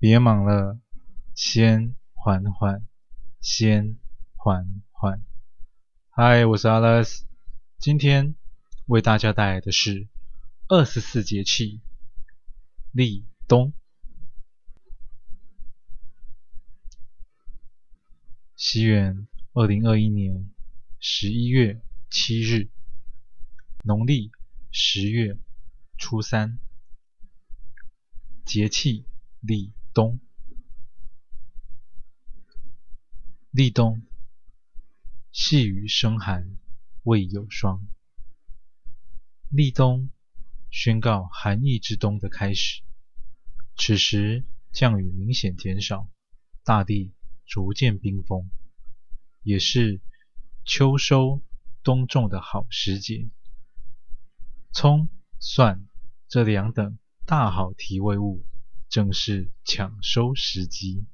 别忙了，先缓缓，先缓缓。嗨，我是阿拉斯，今天为大家带来的是二十四节气立冬。西元二零二一年十一月七日，农历十月初三，节气立冬。立冬，细雨生寒，未有霜。立冬，宣告寒意之冬的开始。此时降雨明显减少，大地逐渐冰封，也是秋收冬种的好时节。葱、蒜这两等大好提味物，正是抢收时机。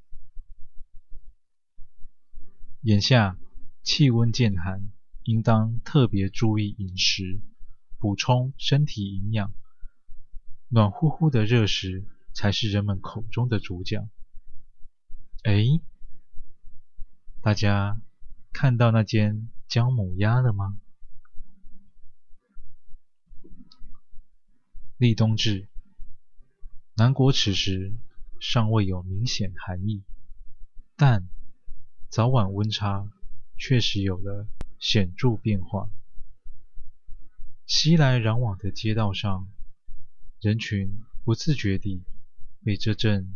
眼下气温渐寒，应当特别注意饮食，补充身体营养。暖乎乎的热食才是人们口中的主角。哎，大家看到那间姜母鸭了吗？立冬至，南国此时尚未有明显寒意，但早晚温差确实有了显著变化。熙来攘往的街道上，人群不自觉地被这阵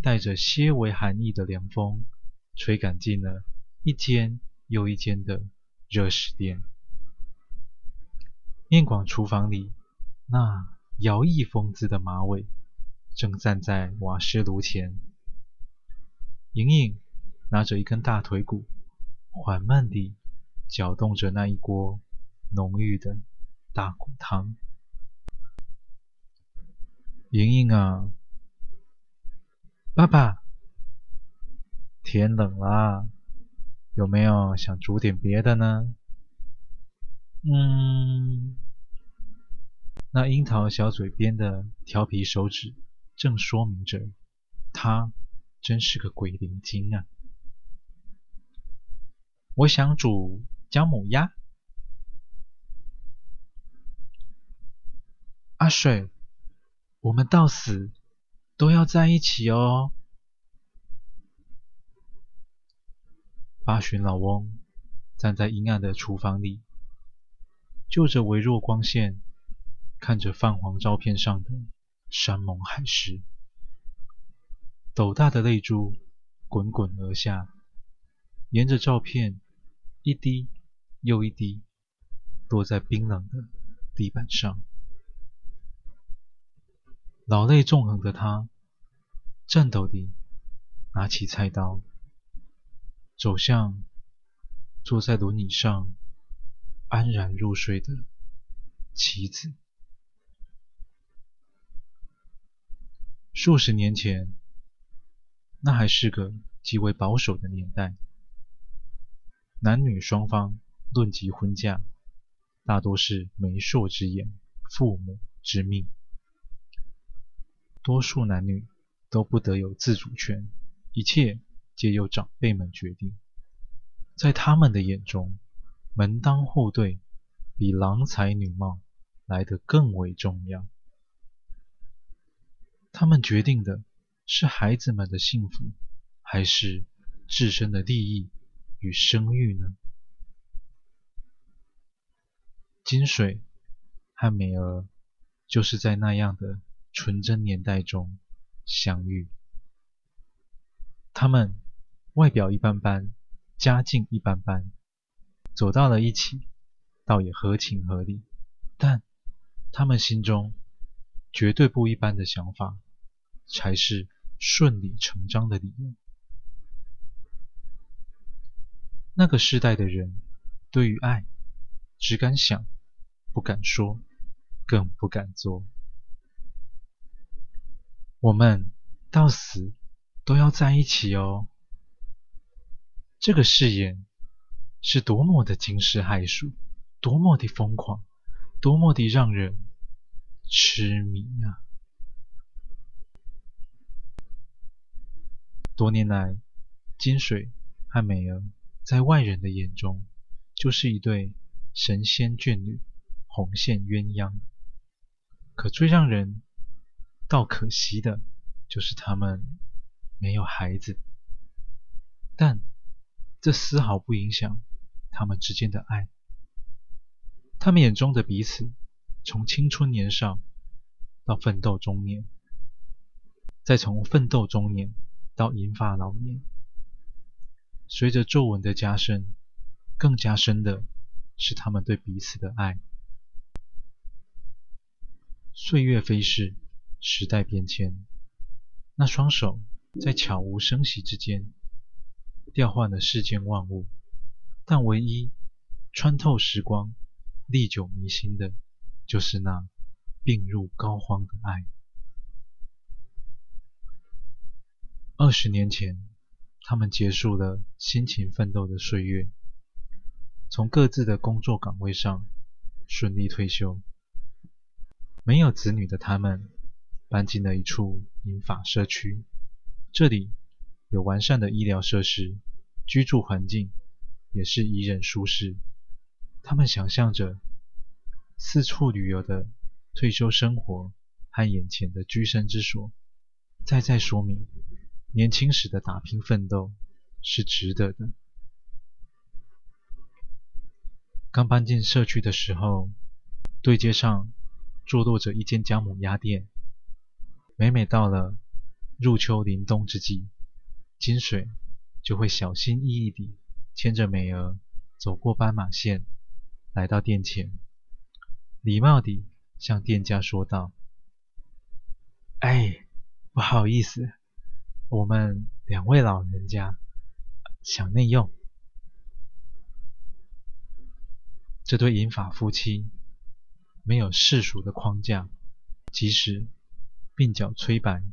带着些微寒意的凉风吹赶进了一间又一间的热食店。面馆厨房里，那摇曳风姿的马尾正站在瓦斯炉前，莹莹。拿着一根大腿骨，缓慢地搅动着那一锅浓郁的大骨汤。莹莹啊，爸爸，天冷了，有没有想煮点别的呢？嗯，那樱桃小嘴边的调皮手指正说明着，他真是个鬼灵精啊。我想煮姜母鸭。阿水，我们到死都要在一起哦。八旬老翁站在阴暗的厨房里，就着微弱光线，看着泛黄照片上的山盟海誓，斗大的泪珠滚滚而下，沿着照片。一滴又一滴，落在冰冷的地板上。老泪纵横的他，颤抖地拿起菜刀，走向坐在轮椅上安然入睡的妻子。数十年前，那还是个极为保守的年代。男女双方论及婚嫁，大多是媒妁之言、父母之命。多数男女都不得有自主权，一切皆由长辈们决定。在他们的眼中，门当户对比郎才女貌来得更为重要。他们决定的是孩子们的幸福，还是自身的利益？与生育呢？金水和美儿就是在那样的纯真年代中相遇。他们外表一般般，家境一般般，走到了一起，倒也合情合理。但他们心中绝对不一般的想法，才是顺理成章的理由。那个时代的人，对于爱，只敢想，不敢说，更不敢做。我们到死都要在一起哦。这个誓言是多么的惊世骇俗，多么的疯狂，多么的让人痴迷啊！多年来，金水和美儿在外人的眼中就是一对神仙眷侣、红线鸳鸯。可最让人倒可惜的，就是他们没有孩子。但这丝毫不影响他们之间的爱。他们眼中的彼此，从青春年少到奋斗中年，再从奋斗中年到银发老年。随着皱纹的加深，更加深的是他们对彼此的爱。岁月飞逝，时代变迁，那双手在悄无声息之间调换了世间万物，但唯一穿透时光。历久弥新的，就是那病入膏肓的爱。二十年前，他们结束了辛勤奋斗的岁月，从各自的工作岗位上顺利退休。没有子女的他们，搬进了一处银发社区，这里有完善的医疗设施，居住环境也是宜人舒适。他们想象着四处旅游的退休生活和眼前的居身之所，再再说明年轻时的打拼奋斗是值得的。刚搬进社区的时候，对街上坐落着一间姜母鸭店。每每到了入秋临冬之际，金水就会小心翼翼地牵着美儿走过斑马线。来到店前，礼貌地向店家说道：“哎，不好意思，我们两位老人家想内用。”这对银发夫妻没有世俗的框架，即使鬓角催白，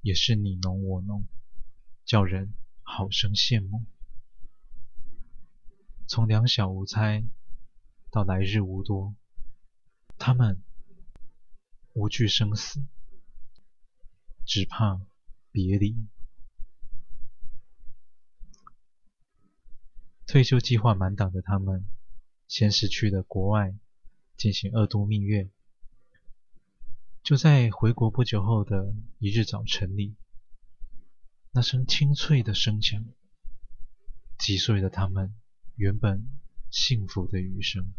也是你侬我侬，叫人好生羡慕。从两小无猜。到来日无多，他们无惧生死，只怕别离。退休计划满档的他们，先是去了国外进行二度蜜月。就在回国不久后的一日早晨里，那声清脆的声响，击碎了他们原本幸福的余生，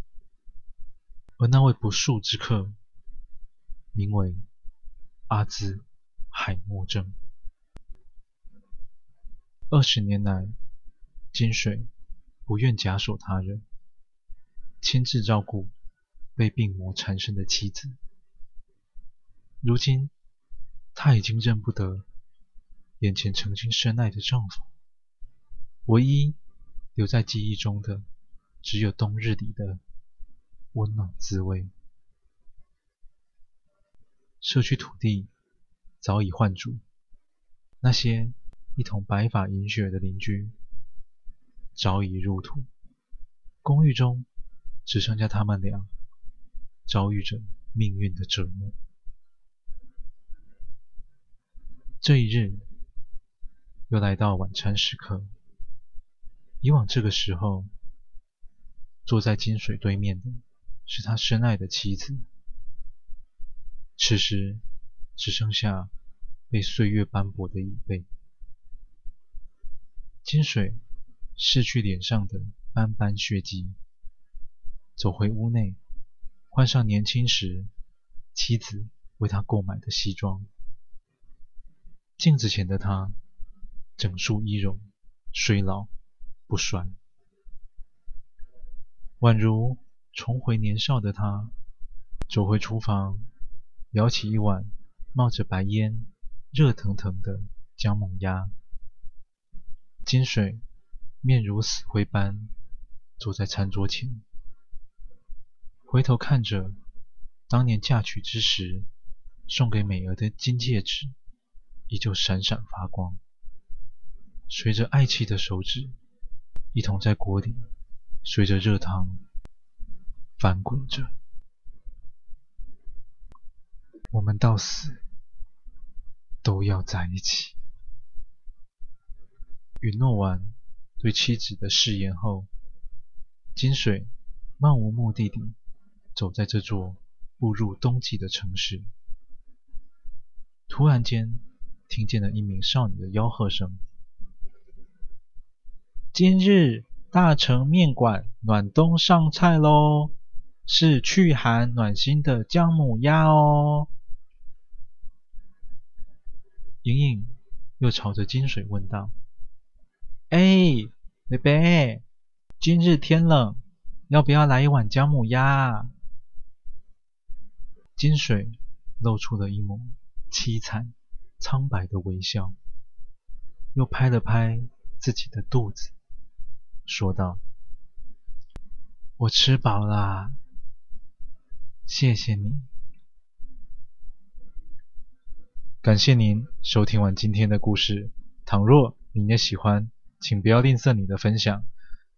而那位不速之客，名为阿兹海默症。二十年来，金水不愿假手他人，亲自照顾被病魔缠身的妻子。如今，他已经认不得眼前曾经深爱的丈夫，唯一留在记忆中的。只有冬日里的温暖滋味。社区土地早已换主，那些一同白发银雪的邻居早已入土，公寓中只剩下他们俩，遭遇着命运的折磨。这一日又来到晚餐时刻，以往这个时候。坐在金水对面的是他深爱的妻子，此时只剩下被岁月斑驳的椅背。金水拭去脸上的斑斑血迹，走回屋内，换上年轻时妻子为他购买的西装。镜子前的他，整束衣容虽老不衰。宛如重回年少的他，走回厨房，舀起一碗冒着白烟、热腾腾的姜母鸭。金水面如死灰般坐在餐桌前，回头看着当年嫁娶之时送给美儿的金戒指，依旧闪闪发光。随着爱妻的手指一同在锅里。随着热汤翻滚着，我们到死都要在一起。允诺完对妻子的誓言后，金水漫无目的地走在这座步入冬季的城市。突然间，听见了一名少女的吆喝声：“今日大成面馆暖冬上菜喽，是去寒暖心的姜母鸭哦！”莹莹又朝着金水问道：“哎，贝贝，今日天冷，要不要来一碗姜母鸭？”金水露出了一抹凄惨、苍白的微笑，又拍了拍自己的肚子，说道：“我吃饱啦，谢谢你。”感谢您收听完今天的故事。倘若你也喜欢，请不要吝啬你的分享，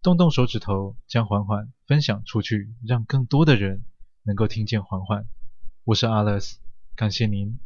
动动手指头将缓缓分享出去，让更多的人能够听见缓缓。我是阿乐斯，感谢您。